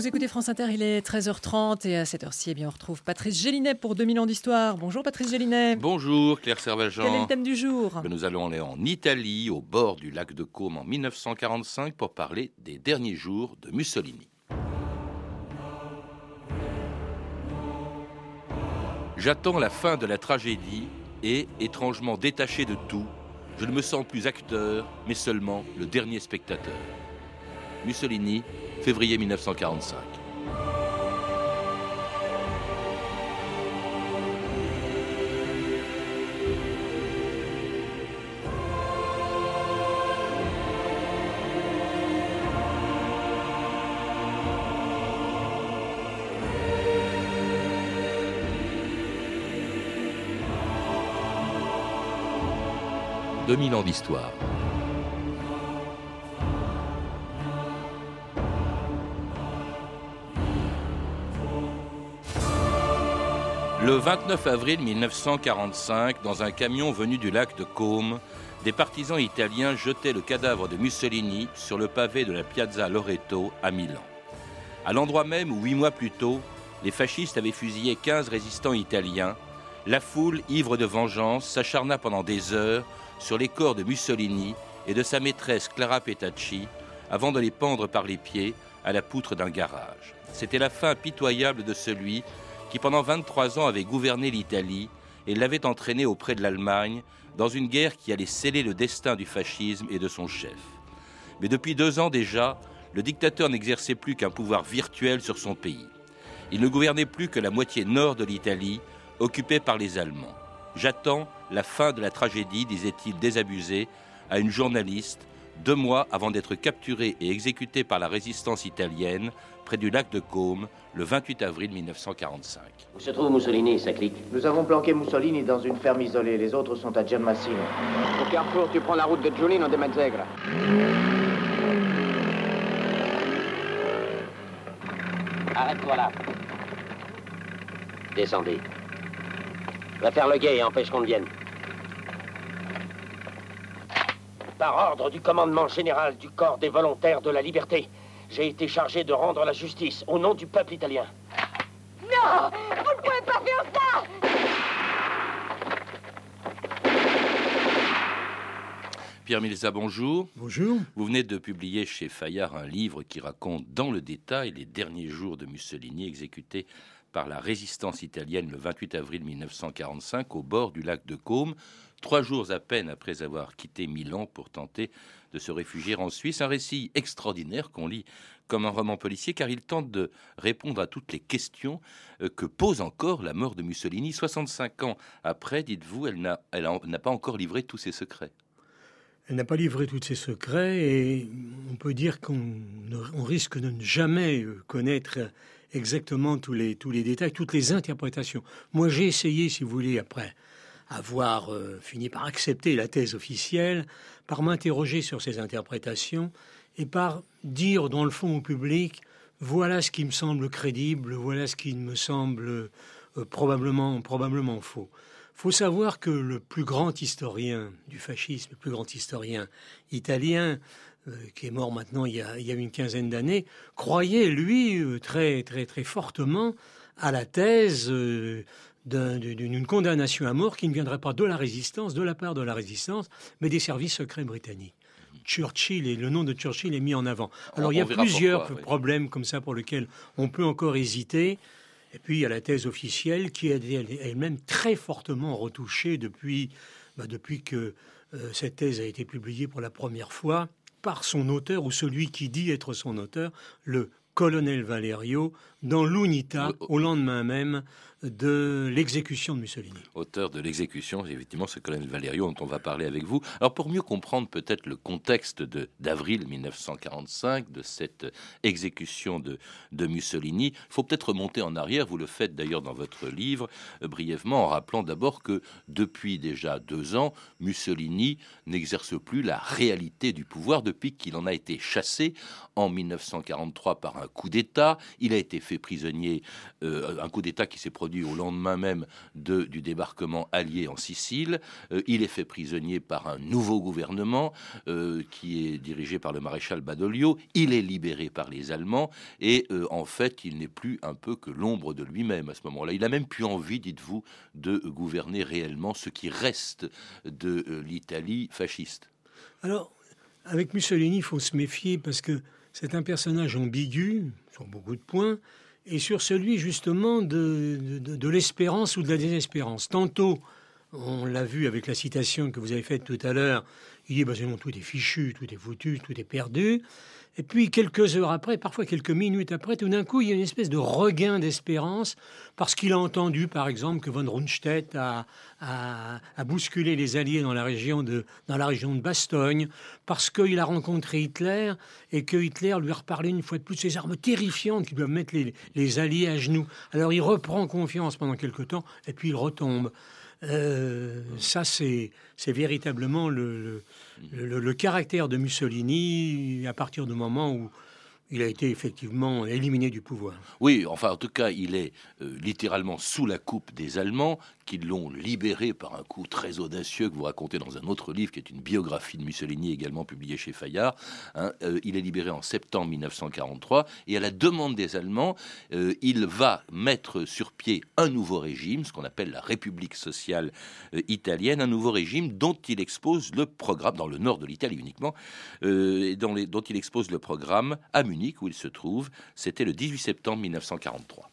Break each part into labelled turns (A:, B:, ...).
A: Vous écoutez France Inter, il est 13h30 et à cette heure-ci, eh bien, on retrouve Patrice Gélinet pour 2000 ans d'histoire. Bonjour Patrice Gélinet.
B: Bonjour Claire Servaljean.
A: Quel est le thème du jour?
B: Nous allons aller en Italie, au bord du lac de Côme en 1945 pour parler des derniers jours de Mussolini. J'attends la fin de la tragédie et, étrangement détaché de tout, je ne me sens plus acteur, mais seulement le dernier spectateur. Mussolini, février 1945. « 2000 ans d'histoire. Le 29 avril 1945, dans un camion venu du lac de Côme, des partisans italiens jetaient le cadavre de Mussolini sur le pavé de la Piazza Loreto à Milan. À l'endroit même où, huit mois plus tôt, les fascistes avaient fusillé 15 résistants italiens, la foule, ivre de vengeance, s'acharna pendant des heures sur les corps de Mussolini et de sa maîtresse Clara Petacci avant de les pendre par les pieds à la poutre d'un garage. C'était la fin pitoyable de celui qui pendant 23 ans avait gouverné l'Italie et l'avait entraîné auprès de l'Allemagne dans une guerre qui allait sceller le destin du fascisme et de son chef. Mais depuis deux ans déjà, le dictateur n'exerçait plus qu'un pouvoir virtuel sur son pays. Il ne gouvernait plus que la moitié nord de l'Italie, occupée par les Allemands. J'attends la fin de la tragédie, disait-il désabusé à une journaliste, deux mois avant d'être capturé et exécuté par la résistance italienne près du lac de Côme le 28 avril 1945.
C: Où se trouve Mussolini et sa clique?
D: Nous avons planqué Mussolini dans une ferme isolée. Les autres sont à Gianmassino.
E: Au carrefour, tu prends la route de Giulino de Mazzegra.
C: Arrête-toi là. Descendez. Va faire le guet et empêche qu'on ne vienne. Par ordre du commandement général du corps des volontaires de la liberté, j'ai été chargé de rendre la justice au nom du peuple italien.
F: Non Vous ne pouvez pas faire ça
B: Pierre Milza, bonjour.
G: Bonjour.
B: Vous venez de publier chez Fayard un livre qui raconte dans le détail les derniers jours de Mussolini exécuté par la résistance italienne le 28 avril 1945 au bord du lac de Côme, trois jours à peine après avoir quitté Milan pour tenter de se réfugier en Suisse. Un récit extraordinaire qu'on lit comme un roman policier car il tente de répondre à toutes les questions euh, que pose encore la mort de Mussolini. 65 ans après, dites-vous, elle n'a pas encore livré tous ses secrets.
G: Elle n'a pas livré tous ses secrets et on peut dire qu'on risque de ne jamais euh, connaître exactement tous les détails, toutes les interprétations. Moi, j'ai essayé, si vous voulez, après avoir euh, fini par accepter la thèse officielle, par m'interroger sur ces interprétations et par dire dans le fond au public, voilà ce qui me semble crédible, voilà ce qui me semble euh, probablement, probablement faux. faut savoir que le plus grand historien du fascisme, le plus grand historien italien, euh, qui est mort maintenant il y a, il y a une quinzaine d'années, croyait, lui, très, très, très fortement à la thèse d'un- d'une condamnation à mort qui ne viendrait pas de la résistance, de la part de la résistance, mais des services secrets britanniques. Churchill et le nom de Churchill est mis en avant. Alors
B: On-
G: il y a plusieurs
B: pourquoi, oui.
G: problèmes comme ça pour lesquels on peut encore hésiter. Et puis il y a la thèse officielle qui est elle- elle-même très fortement retouchée depuis, bah, depuis que euh, cette thèse a été publiée pour la première fois par son auteur ou celui qui dit être son auteur, le colonel Valerio, dans l'UNITA au lendemain même de l'exécution de Mussolini.
B: auteur de l'exécution, effectivement ce colonel Valerio dont on va parler avec vous. Alors pour mieux comprendre peut-être le contexte de d'avril 1945, de cette exécution de, de Mussolini, il faut peut-être remonter en arrière, vous le faites d'ailleurs dans votre livre, euh, brièvement en rappelant d'abord que depuis déjà deux ans, Mussolini n'exerce plus la réalité du pouvoir depuis qu'il en a été chassé en 1943 par un coup d'État. Il a été prisonnier, euh, un coup d'État qui s'est produit au lendemain même du débarquement allié en Sicile. Euh, il est fait prisonnier par un nouveau gouvernement euh, qui est dirigé par le maréchal Badoglio. Il est libéré par les Allemands et en fait, il n'est plus un peu que l'ombre de lui-même à ce moment-là. Il a même plus envie, dites-vous, de gouverner réellement ce qui reste de l'Italie fasciste.
G: Alors, avec Mussolini, il faut se méfier parce que c'est un personnage ambigu sur beaucoup de points et sur celui justement de, de, l'espérance ou de la désespérance. Tantôt, on l'a vu avec la citation que vous avez faite tout à l'heure, il dit bah, tout est fichu, tout est foutu, tout est perdu. Et puis quelques heures après, parfois quelques minutes après, tout d'un coup, il y a une espèce de regain d'espérance parce qu'il a entendu, par exemple, que von Rundstedt a, bousculé les Alliés dans la région de, dans la région de Bastogne, parce qu'il a rencontré Hitler et que Hitler lui a reparlé une fois de plus de ces armes terrifiantes qui doivent mettre les, les Alliés à genoux. Alors il reprend confiance pendant quelque temps et puis il retombe. Euh, ça, c'est véritablement le, caractère de Mussolini à partir du moment où il a été effectivement éliminé du pouvoir.
B: Oui, enfin en tout cas, il est euh, littéralement sous la coupe des Allemands qui l'ont libéré par un coup très audacieux que vous racontez dans un autre livre qui est une biographie de Mussolini également publiée chez Fayard. Hein. Euh, il est libéré en septembre 1943 et à la demande des Allemands, euh, il va mettre sur pied un nouveau régime, ce qu'on appelle la République sociale italienne, un nouveau régime dont il expose le programme dans le nord de l'Italie uniquement, et dont il expose le programme à Munich où il se trouve. C'était le 18 septembre 1943.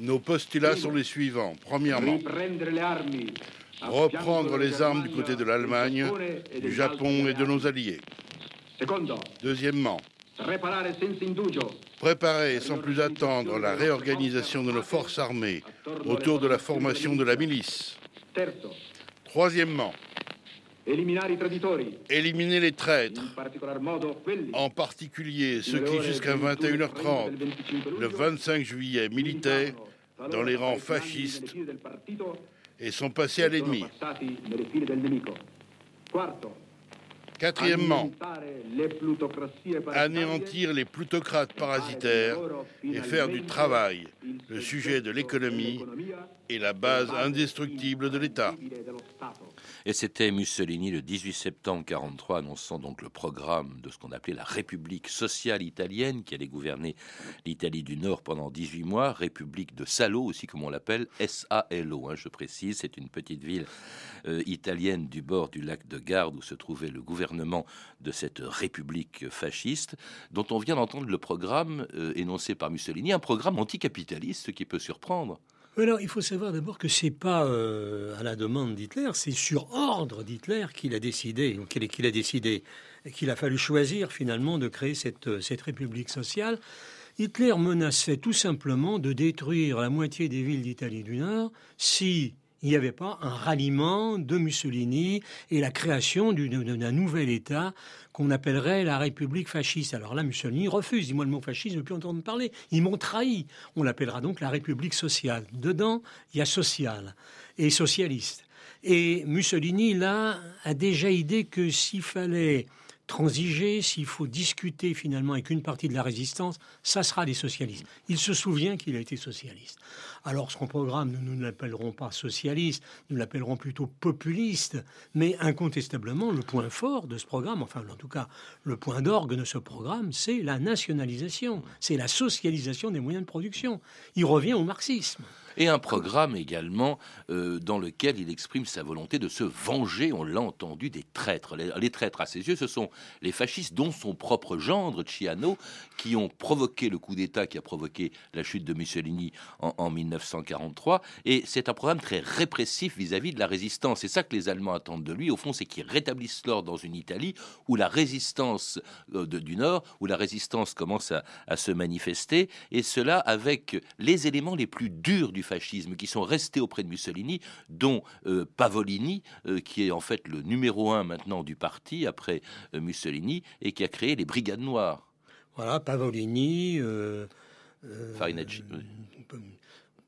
H: Nos postulats sont les suivants. Premièrement, reprendre les armes du côté de l'Allemagne, du Japon et de nos alliés. Deuxièmement, préparer sans plus attendre la réorganisation de nos forces armées autour de la formation de la milice. Troisièmement, Éliminer les traîtres, en particulier ceux qui, jusqu'à 21h30, le 25 juillet, militaient dans les rangs fascistes et sont passés à l'ennemi. Quatrièmement, anéantir les plutocrates parasitaires et faire du travail le sujet de l'économie et la base indestructible de l'État.
B: Et c'était Mussolini le 18 septembre 1943 annonçant donc le programme de ce qu'on appelait la République sociale italienne qui allait gouverner l'Italie du Nord pendant 18 mois, République de Salo aussi comme on l'appelle, S-A-L-O, hein, je précise, c'est une petite ville euh, italienne du bord du lac de Garde où se trouvait le gouvernement de cette République fasciste dont on vient d'entendre le programme euh, énoncé par Mussolini, un programme anticapitaliste qui peut surprendre.
G: Alors, il faut savoir d'abord que c'est pas euh, à la demande d'Hitler, c'est sur ordre d'Hitler qu'il a décidé, qu'il a décidé, qu'il a fallu choisir finalement de créer cette, cette République sociale. Hitler menaçait tout simplement de détruire la moitié des villes d'Italie du Nord si il n'y avait pas un ralliement de Mussolini et la création d'un nouvel État qu'on appellerait la République fasciste. Alors là, Mussolini refuse. Dis-moi le mot fasciste, je ne veux plus entendre parler. Ils m'ont trahi. On l'appellera donc la République sociale. Dedans, il y a social et socialiste. Et Mussolini, là, a déjà idée que s'il fallait transiger, s'il faut discuter finalement avec une partie de la résistance, ça sera des socialistes. Il se souvient qu'il a été socialiste. Alors son programme, nous ne l'appellerons pas socialiste, nous l'appellerons plutôt populiste, mais incontestablement le point fort de ce programme, enfin en tout cas le point d'orgue de ce programme, c'est la nationalisation, c'est la socialisation des moyens de production. Il revient au marxisme
B: et un programme également euh, dans lequel il exprime sa volonté de se venger, on l'a entendu, des traîtres. Les, traîtres à ses yeux, ce sont les fascistes, dont son propre gendre, Ciano, qui ont provoqué le coup d'État qui a provoqué la chute de Mussolini en, 1943. Et c'est un programme très répressif vis-à-vis de la résistance. C'est ça que les Allemands attendent de lui, au fond, c'est qu'il rétablisse l'ordre dans une Italie où la résistance euh, du Nord, où la résistance commence à, à se manifester, et cela avec les éléments les plus durs du fascisme qui sont restés auprès de Mussolini, dont euh, Pavolini, euh, qui est en fait le numéro un maintenant du parti après euh, Mussolini et qui a créé les Brigades Noires.
G: Voilà, Pavolini,
B: Farinacci.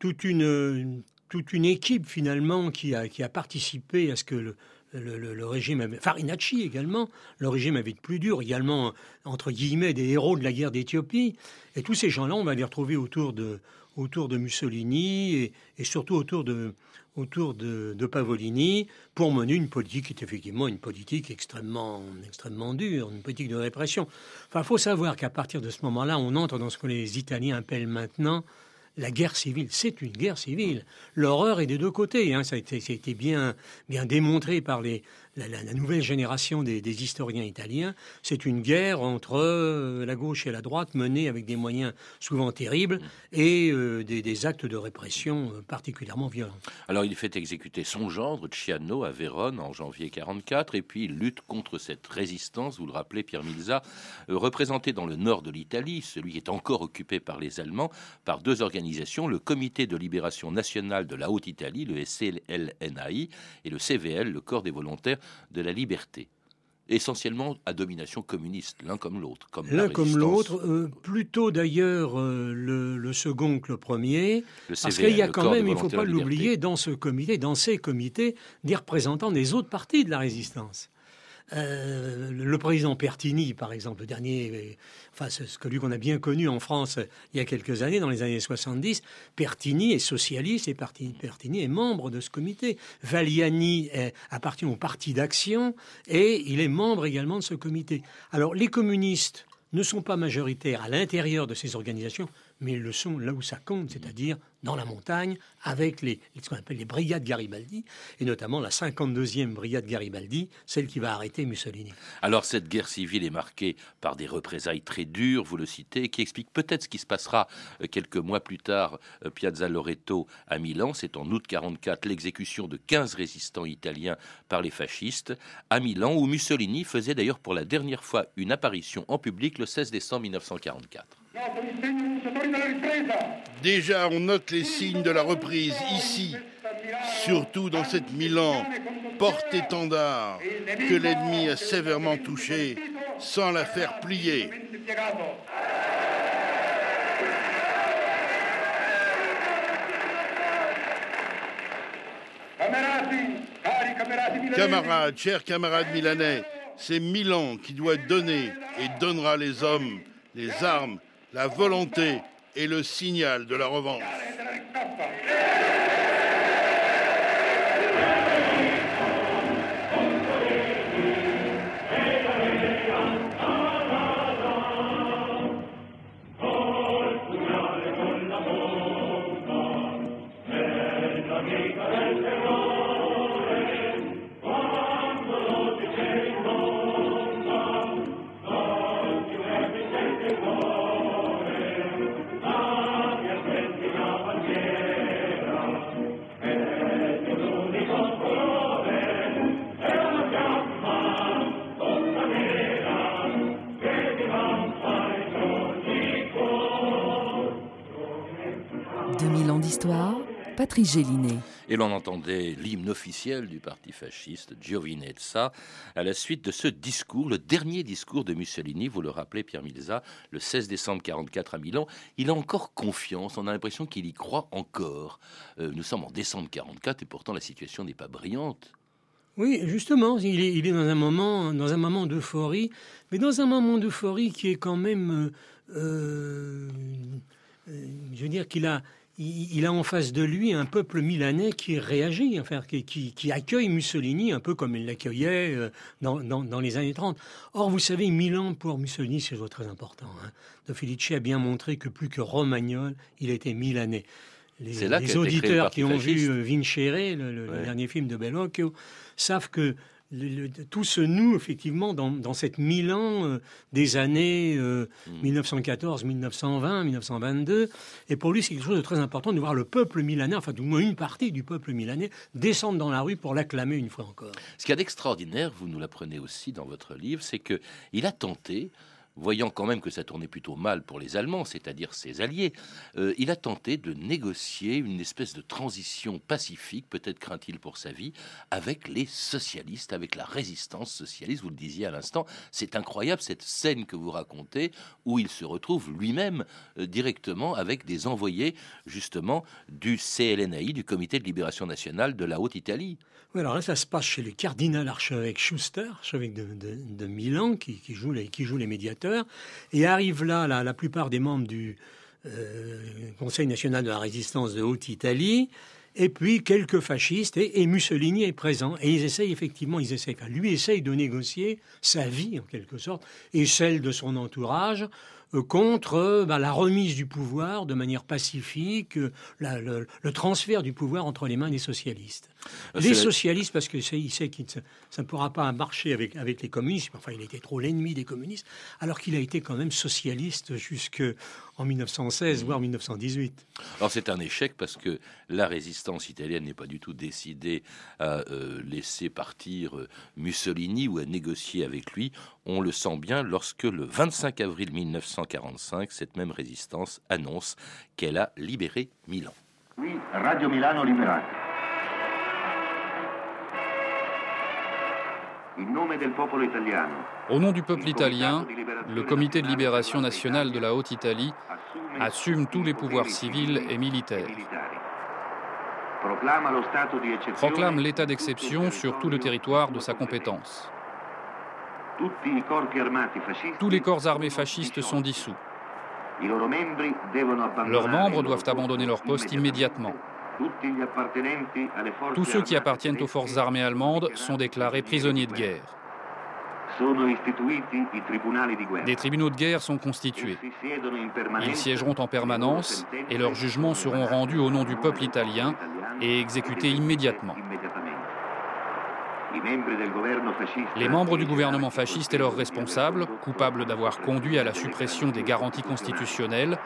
G: toute une toute une équipe finalement qui a, qui a participé à ce que le, le, régime avait, Farinacci également, le régime avait de plus dur, également entre guillemets des héros de la guerre d'Éthiopie. Et tous ces gens-là, on va les retrouver autour de, autour de Mussolini et, surtout autour de, autour de, Pavolini pour mener une politique qui est effectivement une politique extrêmement, extrêmement dure, une politique de répression. Enfin, faut savoir qu'à partir de ce moment-là, on entre dans ce que les Italiens appellent maintenant la guerre civile, c'est une guerre civile. L'horreur est des deux côtés. Hein. Ça, a été, ça, a été, bien, bien démontré par les, la, nouvelle génération des, historiens italiens, c'est une guerre entre euh, la gauche et la droite menée avec des moyens souvent terribles et euh, des, actes de répression euh, particulièrement violents.
B: Alors il fait exécuter son gendre, Ciano, à Vérone en janvier 44, et puis il lutte contre cette résistance, vous le rappelez Pierre Milza, représenté dans le nord de l'Italie, celui qui est encore occupé par les Allemands, par deux organisations, le Comité de libération nationale de la Haute-Italie, le SLNAI, et le CVL, le Corps des volontaires de la liberté essentiellement à domination communiste, l'un comme l'autre.
G: L'un comme l'autre, euh, plutôt d'ailleurs euh, le, second que le premier, parce qu'il y a quand même, il ne faut pas l'oublier, dans ce comité, dans ces comités, des représentants des autres partis de la résistance. Euh, le président Pertini, par exemple, le dernier, euh, enfin, ce que lui qu'on a bien connu en France il y a quelques années, dans les années 70, Pertini est socialiste et Pertini est membre de ce comité. Valiani appartient au Parti d'Action et il est membre également de ce comité. Alors, les communistes ne sont pas majoritaires à l'intérieur de ces organisations, mais ils le sont là où ça compte, c'est-à-dire dans la montagne, avec les, ce qu'on appelle les brigades Garibaldi, et notamment la 52e brigade Garibaldi, celle qui va arrêter Mussolini.
B: Alors cette guerre civile est marquée par des représailles très dures, vous le citez, qui explique peut-être ce qui se passera euh, quelques mois plus tard, euh, Piazza Loreto à Milan. C'est en août 44 l'exécution de 15 résistants italiens par les fascistes à Milan, où Mussolini faisait d'ailleurs pour la dernière fois une apparition en public le 16 décembre 1944.
H: Déjà, on note les signes de la reprise ici, surtout dans cette Milan, porte-étendard, que l'ennemi a sévèrement touché sans la faire plier. Camarades, chers camarades milanais, c'est Milan qui doit donner et donnera les hommes, les armes la volonté et le signal de la revanche.
B: Gélinet. Et l'on entendait l'hymne officiel du parti fasciste, Giovinezza, à la suite de ce discours, le dernier discours de Mussolini, vous le rappelez Pierre Milza, le 16 décembre 44 à Milan. Il a encore confiance, on a l'impression qu'il y croit encore. Euh, nous sommes en décembre 44 et pourtant la situation n'est pas brillante.
G: Oui, justement, il est, il est, dans un moment, dans un moment d'euphorie, mais dans un moment d'euphorie qui est quand même, euh, euh, je veux dire qu'il a, il a en face de lui un peuple milanais qui réagit, enfin, qui, accueille Mussolini un peu comme il l'accueillait euh, dans, les années 30. Or, vous savez, Milan, pour Mussolini, c'est très important. Hein. De Felice a bien montré que plus que romagnol, il était milanais. Les, les auditeurs qui ont vu euh, Vincere, le, dernier film de Bellocchio, savent que tout se noue effectivement dans, cette Milan euh, des années 1914, 1920, 1922. Et pour lui, c'est quelque chose de très important de voir le peuple milanais, enfin du moins une partie du peuple milanais, descendre dans la rue pour l'acclamer une fois encore.
B: Ce qu'il y a d'extraordinaire, vous nous l'apprenez aussi dans votre livre, c'est qu'il a tenté voyant quand même que ça tournait plutôt mal pour les Allemands, c'est-à-dire ses alliés, euh, il a tenté de négocier une espèce de transition pacifique, peut-être craint-il pour sa vie, avec les socialistes, avec la résistance socialiste. Vous le disiez à l'instant, c'est incroyable cette scène que vous racontez où il se retrouve lui-même euh, directement avec des envoyés justement du CLNAI, du Comité de libération nationale de la Haute-Italie.
G: Oui, alors là, ça se passe chez le cardinal archevêque Schuster, archevêque de, Milan, qui, joue les, qui joue les médiateurs. Et arrive là la, plupart des membres du euh, Conseil national de la résistance de Haute-Italie. Et puis quelques fascistes, et, Mussolini est présent. Et ils essayent effectivement, ils essayent, lui essaye de négocier sa vie en quelque sorte, et celle de son entourage, contre euh, bah, la remise du pouvoir de manière pacifique, euh, le, transfert du pouvoir entre les mains des socialistes. Les socialistes, parce que il sait que ça ne pourra pas marcher avec, avec les communistes, enfin il était trop l'ennemi des communistes, alors qu'il a été quand même socialiste jusqu'en 1916, voire 1918.
B: Alors c'est un échec parce que la résistance italienne n'est pas du tout décidée à laisser partir Mussolini ou à négocier avec lui. On le sent bien lorsque le 25 avril 1900 1945, cette même résistance annonce qu'elle a libéré Milan.
I: Oui, Radio Milano libérate.
J: Au nom du peuple italien, le Comité de libération nationale de la Haute-Italie assume tous les pouvoirs civils et militaires. Proclame l'état d'exception sur tout le territoire de sa compétence. Tous les corps armés fascistes sont dissous. Leurs membres doivent abandonner leur poste immédiatement. Tous ceux qui appartiennent aux forces armées allemandes sont déclarés prisonniers de guerre. Des tribunaux de guerre sont constitués. Ils siégeront en permanence et leurs jugements seront rendus au nom du peuple italien et exécutés immédiatement. Les membres du gouvernement fasciste et leurs responsables, coupables d'avoir conduit à la suppression des garanties constitutionnelles,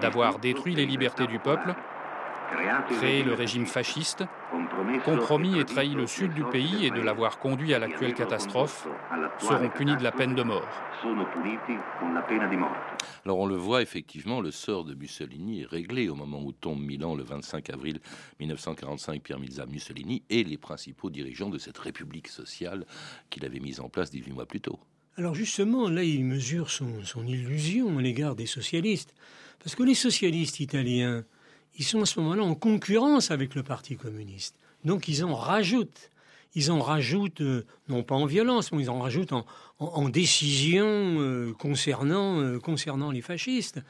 J: d'avoir détruit les libertés du peuple, créé le régime fasciste, compromis et trahi le sud du pays et de l'avoir conduit à l'actuelle catastrophe, seront punis de la peine de mort.
B: Alors on le voit effectivement, le sort de Mussolini est réglé au moment où tombe Milan le 25 avril 1945, Pierre Milza Mussolini et les principaux dirigeants de cette république sociale qu'il avait mise en place 18 mois plus tôt.
G: Alors justement, là, il mesure son, son illusion à l'égard des socialistes. Parce que les socialistes italiens, ils sont à ce moment-là en concurrence avec le Parti communiste. Donc ils en rajoutent. Ils en rajoutent, euh, non pas en violence, mais ils en rajoutent en, décision euh, concernant, euh, concernant les fascistes.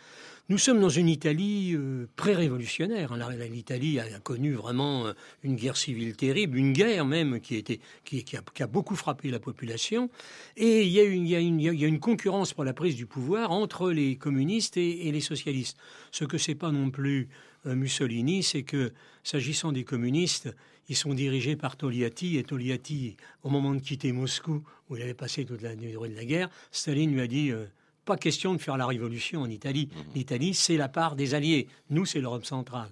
G: Nous sommes dans une Italie pré-révolutionnaire. L'Italie a connu vraiment une guerre civile terrible, une guerre même qui, a, beaucoup frappé la population. Et il y, a une, concurrence pour la prise du pouvoir entre les communistes et, et les socialistes. Ce que c'est pas non plus Mussolini, c'est que, s'agissant des communistes, ils sont dirigés par Togliatti, et Togliatti, au moment de quitter Moscou, où il avait passé toute la durée de la guerre, Staline lui a dit euh, pas question de faire la révolution en Italie. Mmh. L'Italie, c'est la part des Alliés. Nous, c'est l'Europe centrale.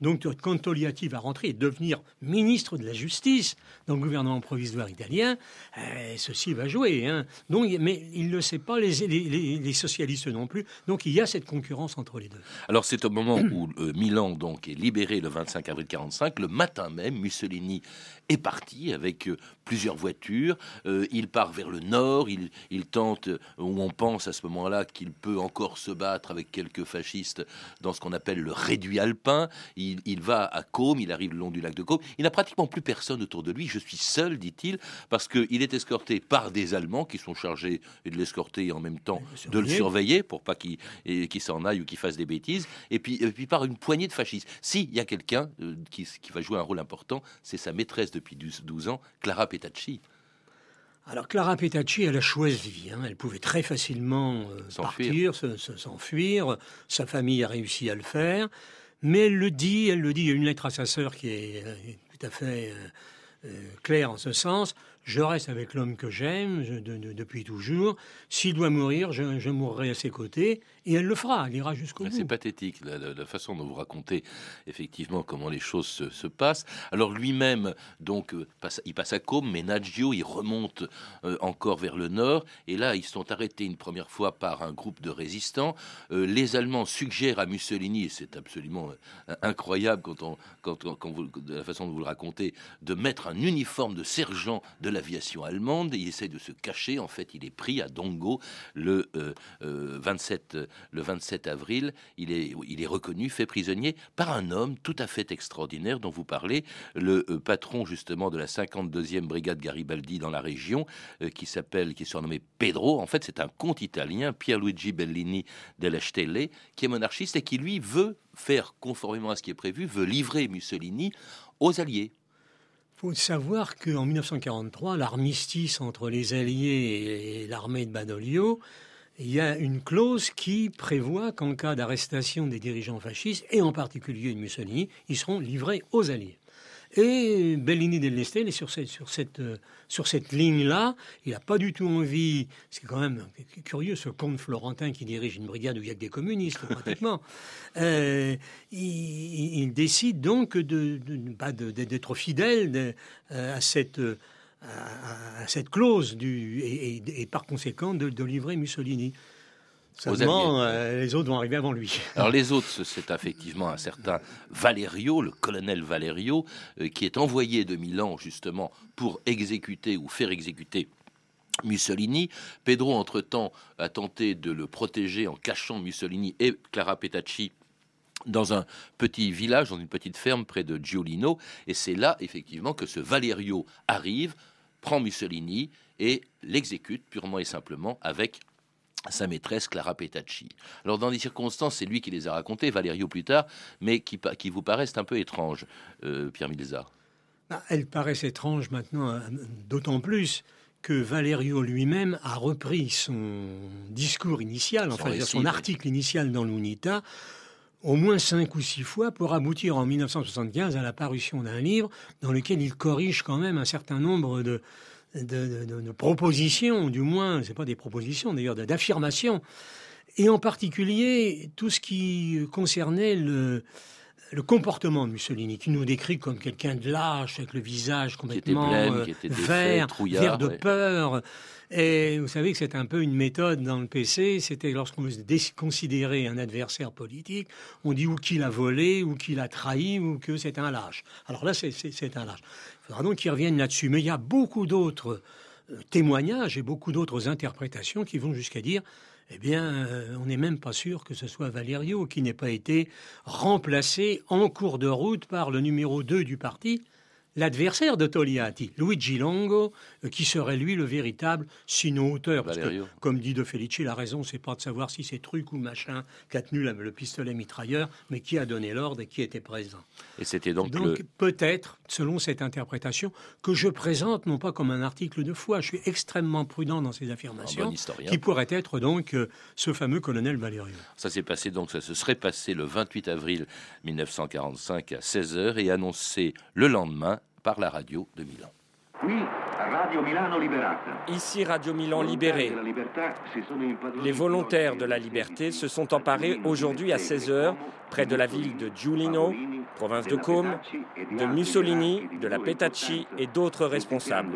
G: Donc, quand Togliatti va rentrer et devenir ministre de la Justice dans le gouvernement provisoire italien, euh, ceci va jouer. Hein. Donc, mais il ne le sait pas, les, socialistes non plus. Donc, il y a cette concurrence entre les deux.
B: Alors, c'est au moment où euh, Milan donc, est libéré le 25 avril 1945. Le matin même, Mussolini est parti avec euh, plusieurs voitures. il part vers le nord. Il, tente, où on pense à ce moment-là qu'il peut encore se battre avec quelques fascistes dans ce qu'on appelle le réduit alpin. Il, va à Côme, il arrive le long du lac de Côme. Il n'a pratiquement plus personne autour de lui. Je suis seul, dit-il, parce qu'il est escorté par des Allemands qui sont chargés de l'escorter et en même temps de le surveiller pour pas qu'il s'en aille ou qu'il fasse des bêtises. Et puis, puis par une poignée de fascistes. S'il y a quelqu'un euh, qui, va jouer un rôle important, c'est sa maîtresse depuis 12 ans, Clara Petacci.
G: Alors Clara Petacci, elle a choisi. Hein. Elle pouvait très facilement euh, partir, s'enfuir. Sa famille a réussi à le faire. Mais elle le dit, elle le dit, il y a une lettre à sa sœur qui est euh, tout à fait euh, euh, claire en ce sens. Je reste avec l'homme que j'aime depuis toujours. S'il doit mourir, je, mourrai à ses côtés. Et elle le fera, elle ira jusqu'au
B: bout.
G: C'est
B: pathétique, la, façon dont vous racontez effectivement comment les choses se, passent. Alors lui-même, donc, euh, il passe à Côme, mais Naggio, il remonte euh, encore vers le nord. Et là, ils sont arrêtés une première fois par un groupe de résistants. Euh, les Allemands suggèrent à Mussolini, et c'est absolument incroyable quand on, quand, quand vous, de la façon dont vous le racontez, de mettre un uniforme de sergent de l'aviation allemande. Il essaie de se cacher. En fait, il est pris à Dongo le 27 le 27 avril, il est, reconnu, fait prisonnier par un homme tout à fait extraordinaire dont vous parlez, le euh, patron justement de la 52e brigade Garibaldi dans la région, euh, qui s'appelle, qui est surnommé Pedro. En fait, c'est un comte italien, Pierluigi Bellini della Stelle, qui est monarchiste et qui lui veut faire conformément à ce qui est prévu, veut livrer Mussolini aux Alliés.
G: Il faut savoir qu'en 1943, l'armistice entre les Alliés et l'armée de Badoglio il y a une clause qui prévoit qu'en cas d'arrestation des dirigeants fascistes, et en particulier de Mussolini, ils seront livrés aux Alliés. Et Bellini dell'Estel est sur cette, sur cette, sur cette ligne-là. Il n'a pas du tout envie. C'est quand même curieux, ce comte florentin qui dirige une brigade où il n'y a que des communistes, pratiquement. Euh, il, décide donc de, d'être fidèle euh, à cette à, cette clause du, et, par conséquent de, livrer Mussolini. Seulement, euh, les autres vont arriver avant lui.
B: Alors les autres, c'est effectivement un certain Valerio, le colonel Valerio, euh, qui est envoyé de Milan justement pour exécuter ou faire exécuter Mussolini. Pedro, entre-temps, a tenté de le protéger en cachant Mussolini et Clara Petacci dans un petit village, dans une petite ferme près de Giolino. Et c'est là, effectivement, que ce Valerio arrive, prend Mussolini et l'exécute purement et simplement avec sa maîtresse Clara Petacci. Alors dans des circonstances, c'est lui qui les a racontées, Valerio plus tard, mais qui, qui vous paraissent un peu étranges, euh, Pierre Milza.
G: Bah, elles paraissent étranges maintenant, euh, d'autant plus que Valerio lui-même a repris son discours initial, enfin son article initial dans l'UNITA, au moins cinq ou six fois pour aboutir en 1975 à la parution d'un livre dans lequel il corrige quand même un certain nombre de, de, propositions, du moins, c'est pas des propositions d'ailleurs, d'affirmations, et en particulier tout ce qui concernait le, le comportement de Mussolini, qui nous décrit comme quelqu'un de lâche, avec le visage complètement euh, vert, vert de peur. Et vous savez que c'est un peu une méthode dans le PC, c'était lorsqu'on veut considérer un adversaire politique, on dit ou qu'il a volé, ou qu'il a trahi, ou que c'est un lâche. Alors là, c'est un lâche. Il faudra donc qu'il revienne là-dessus. Mais il y a beaucoup d'autres euh, témoignages et beaucoup d'autres interprétations qui vont jusqu'à dire eh bien, euh, on n'est même pas sûr que ce soit Valerio qui n'ait pas été remplacé en cours de route par le numéro 2 du parti, l'adversaire de Togliatti, Luigi Longo, euh, qui serait lui le véritable sino-auteur. Parce que, comme dit De Felici, la raison, c'est pas de savoir si c'est truc ou machin qui a tenu le pistolet mitrailleur, mais qui a donné l'ordre et qui était présent.
B: Et c'était donc,
G: donc peut-être, selon cette interprétation, que je présente non pas comme un article de foi, je suis extrêmement prudent dans ces affirmations, qui pourrait être donc euh, ce fameux colonel Valerio.
B: Ça s'est passé donc, ça se serait passé le 28 avril 1945 à 16h et annoncé le lendemain par la radio de Milan.
K: Ici Radio Milan libéré. Les volontaires de la liberté se sont emparés aujourd'hui à 16h près de la ville de Giulino, province de Côme, de Mussolini, de la Petacci et d'autres responsables.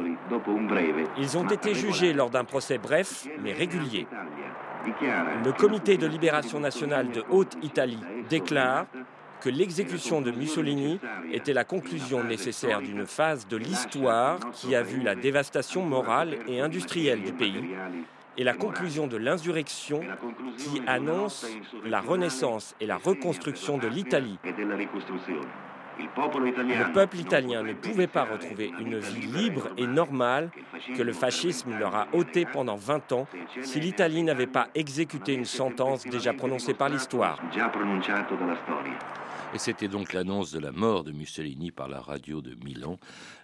K: Ils ont été jugés lors d'un procès bref mais régulier. Le comité de libération nationale de Haute-Italie déclare que l'exécution de Mussolini était la conclusion nécessaire d'une phase de l'histoire qui a vu la dévastation morale et industrielle du pays et la conclusion de l'insurrection qui annonce la renaissance et la reconstruction de l'Italie. Le peuple italien ne pouvait pas retrouver une vie libre et normale que le fascisme leur a ôtée pendant 20 ans si l'Italie n'avait pas exécuté une sentence déjà prononcée par l'histoire.
B: Et c'était donc l'annonce de la mort de Mussolini par la radio de Milan.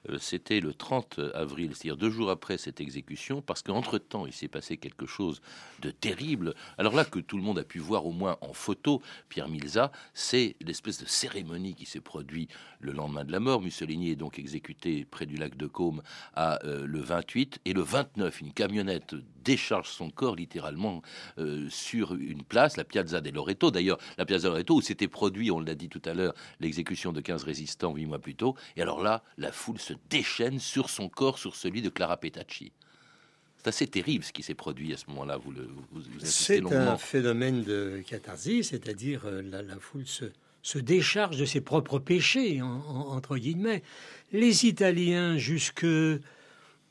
B: Euh, c'était le 30 avril, c'est-à-dire deux jours après cette exécution, parce qu'entre-temps, il s'est passé quelque chose de terrible. Alors là, que tout le monde a pu voir au moins en photo, Pierre Milza, c'est l'espèce de cérémonie qui s'est produite le lendemain de la mort. Mussolini est donc exécuté près du lac de Caume à euh, le 28 et le 29, une camionnette décharge son corps littéralement euh, sur une place, la Piazza del Loreto. D'ailleurs, la Piazza del Loreto où s'était produit, on l'a dit tout à l'heure, l'exécution de 15 résistants huit mois plus tôt. Et alors là, la foule se déchaîne sur son corps, sur celui de Clara Petacci. C'est assez terrible ce qui s'est produit à ce moment-là. Vous, le,
G: c'est un phénomène de catharsis, c'est-à-dire euh, la, foule se, se, décharge de ses propres péchés, entre guillemets. Les Italiens, jusque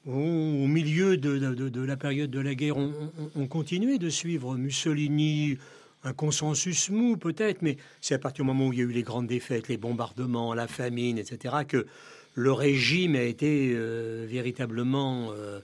G: au, milieu de, la période de la guerre, ont continué de suivre Mussolini un consensus mou peut-être, mais c'est à partir du moment où il y a eu les grandes défaites, les bombardements, la famine, etc., que le régime a été euh, véritablement euh,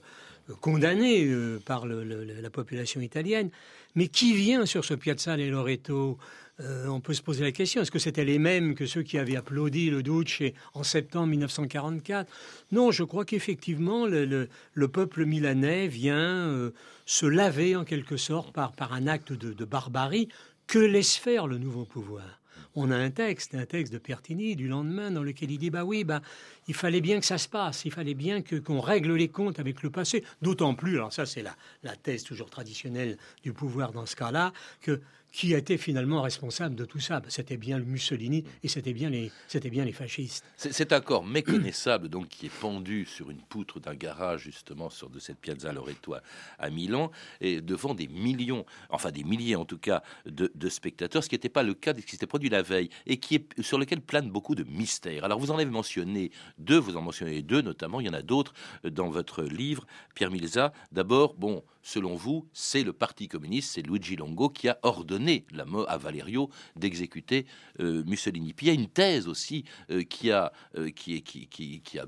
G: condamné euh, par la population italienne. Mais qui vient sur ce Piazza del Loreto? Euh, on peut se poser la question, est-ce que c'était les mêmes que ceux qui avaient applaudi le Duce en septembre 1944 Non, je crois qu'effectivement, le, peuple milanais vient euh, se laver en quelque sorte par, un acte de, barbarie que laisse faire le nouveau pouvoir? On a un texte, un texte de Pertini du lendemain dans lequel il dit bah oui, bah il fallait bien que ça se passe, il fallait bien que qu'on règle les comptes avec le passé. D'autant plus, alors ça c'est la, la thèse toujours traditionnelle du pouvoir dans ce cas-là, que qui était finalement responsable de tout ça ben, C'était bien le Mussolini et c'était bien les, c'était bien les fascistes.
B: C'est un corps méconnaissable donc qui est pendu sur une poutre d'un garage justement sur de cette Piazza Loreto à Milan et devant des millions, enfin des milliers en tout cas de, spectateurs, ce qui n'était pas le cas de ce qui s'était produit la veille et qui est sur lequel plane beaucoup de mystères. Alors vous en avez mentionné deux, vous en mentionnez deux notamment, il y en a d'autres dans votre livre, Pierre Milza. D'abord, bon, selon vous, c'est le Parti communiste, c'est Luigi Longo qui a ordonné la mort à Valerio d'exécuter euh, Mussolini. Puis il y a une thèse aussi euh, qui, a, euh, qui, est, qui, qui, a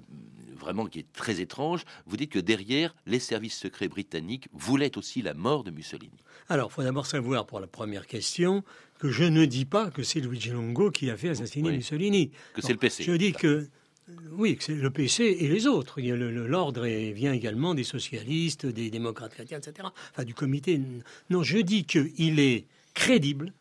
B: vraiment qui est très étrange. Vous dites que derrière, les services secrets britanniques voulaient aussi la mort de Mussolini.
G: Alors, il faut d'abord savoir pour la première question que je ne dis pas que c'est Luigi Longo qui a fait assassiner Mussolini.
B: Que c'est le PC.
G: Je dis que oui, c'est le PC et les autres. L'ordre vient également des socialistes, des démocrates chrétiens, etc. Enfin, du comité. Non, je dis qu'il est crédible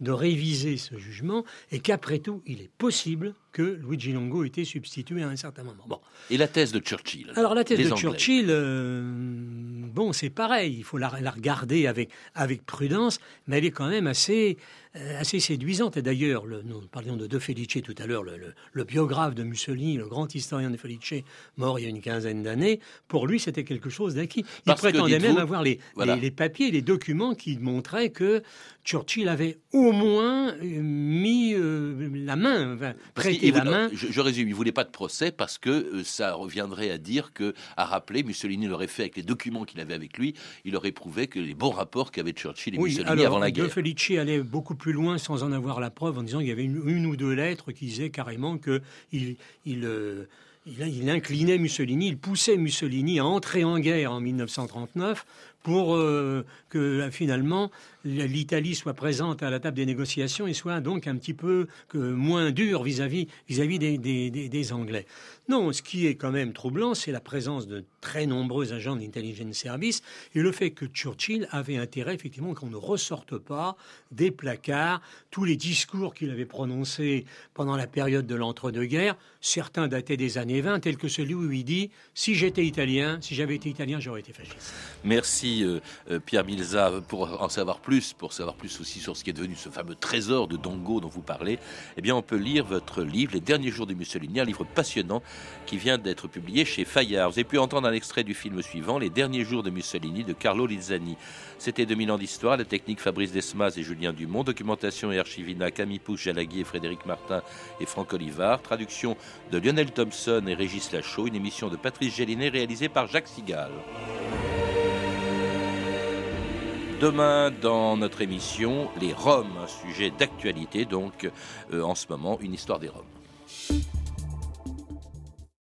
G: de réviser ce jugement et qu'après tout, il est possible que Luigi Longo ait été substitué à un certain moment. Bon.
B: Et la thèse de Churchill
G: Alors la thèse de Churchill, euh, bon, c'est pareil, il faut la, la, regarder avec, avec prudence, mais elle est quand même assez euh, assez séduisante. Et d'ailleurs, nous parlions de De Felice tout à l'heure, le, biographe de Mussolini, le grand historien de Felice, mort il y a une quinzaine d'années, pour lui, c'était quelque chose d'acquis. Il prétendait même avoir les, les, papiers, les documents qui montraient que Churchill avait au moins euh, mis euh, la main, prêté la main.
B: Je, résume, il voulait pas de procès parce que ça reviendrait à dire que, à rappeler, Mussolini l'aurait fait avec les documents qu'il avait avec lui, il aurait prouvé que les bons rapports qu'avaient Churchill et Mussolini avant la guerre.
G: De Felice allait beaucoup plus loin sans en avoir la preuve en disant qu'il y avait une, ou deux lettres qui disaient carrément que il, il, euh, il, inclinait Mussolini, il poussait Mussolini à entrer en guerre en 1939 pour euh, que finalement l'Italie soit présente à la table des négociations et soit donc un petit peu moins dure vis-à-vis vis-à-vis des, des, Anglais. Non, ce qui est quand même troublant, c'est la présence de très nombreux agents d'intelligence service et le fait que Churchill avait intérêt effectivement qu'on ne ressorte pas des placards tous les discours qu'il avait prononcés pendant la période de l'entre-deux-guerres. Certains dataient des années 20, tels que celui où il dit si j'étais italien, si j'avais été italien, j'aurais été fasciste.
B: Merci euh, euh, Pierre Milza pour en savoir plus, pour savoir plus aussi sur ce qui est devenu ce fameux trésor de Dongo dont vous parlez. Eh bien, on peut lire votre livre Les derniers jours de Mussolini, un livre passionnant qui vient d'être publié chez Fayard. Vous avez pu entendre un extrait du film suivant, Les derniers jours de Mussolini, de Carlo Lizzani. C'était 2000 ans d'histoire, la technique Fabrice Desmas et Julien Dumont, documentation et archivina Camille Pouche, Jalagui et Frédéric Martin et Franck Olivard, traduction de Lionel Thompson et Régis Lachaud, une émission de Patrice Gélinet réalisée par Jacques Sigal. Demain, dans notre émission, les Roms, un sujet d'actualité, donc euh, en ce moment, une histoire des Roms.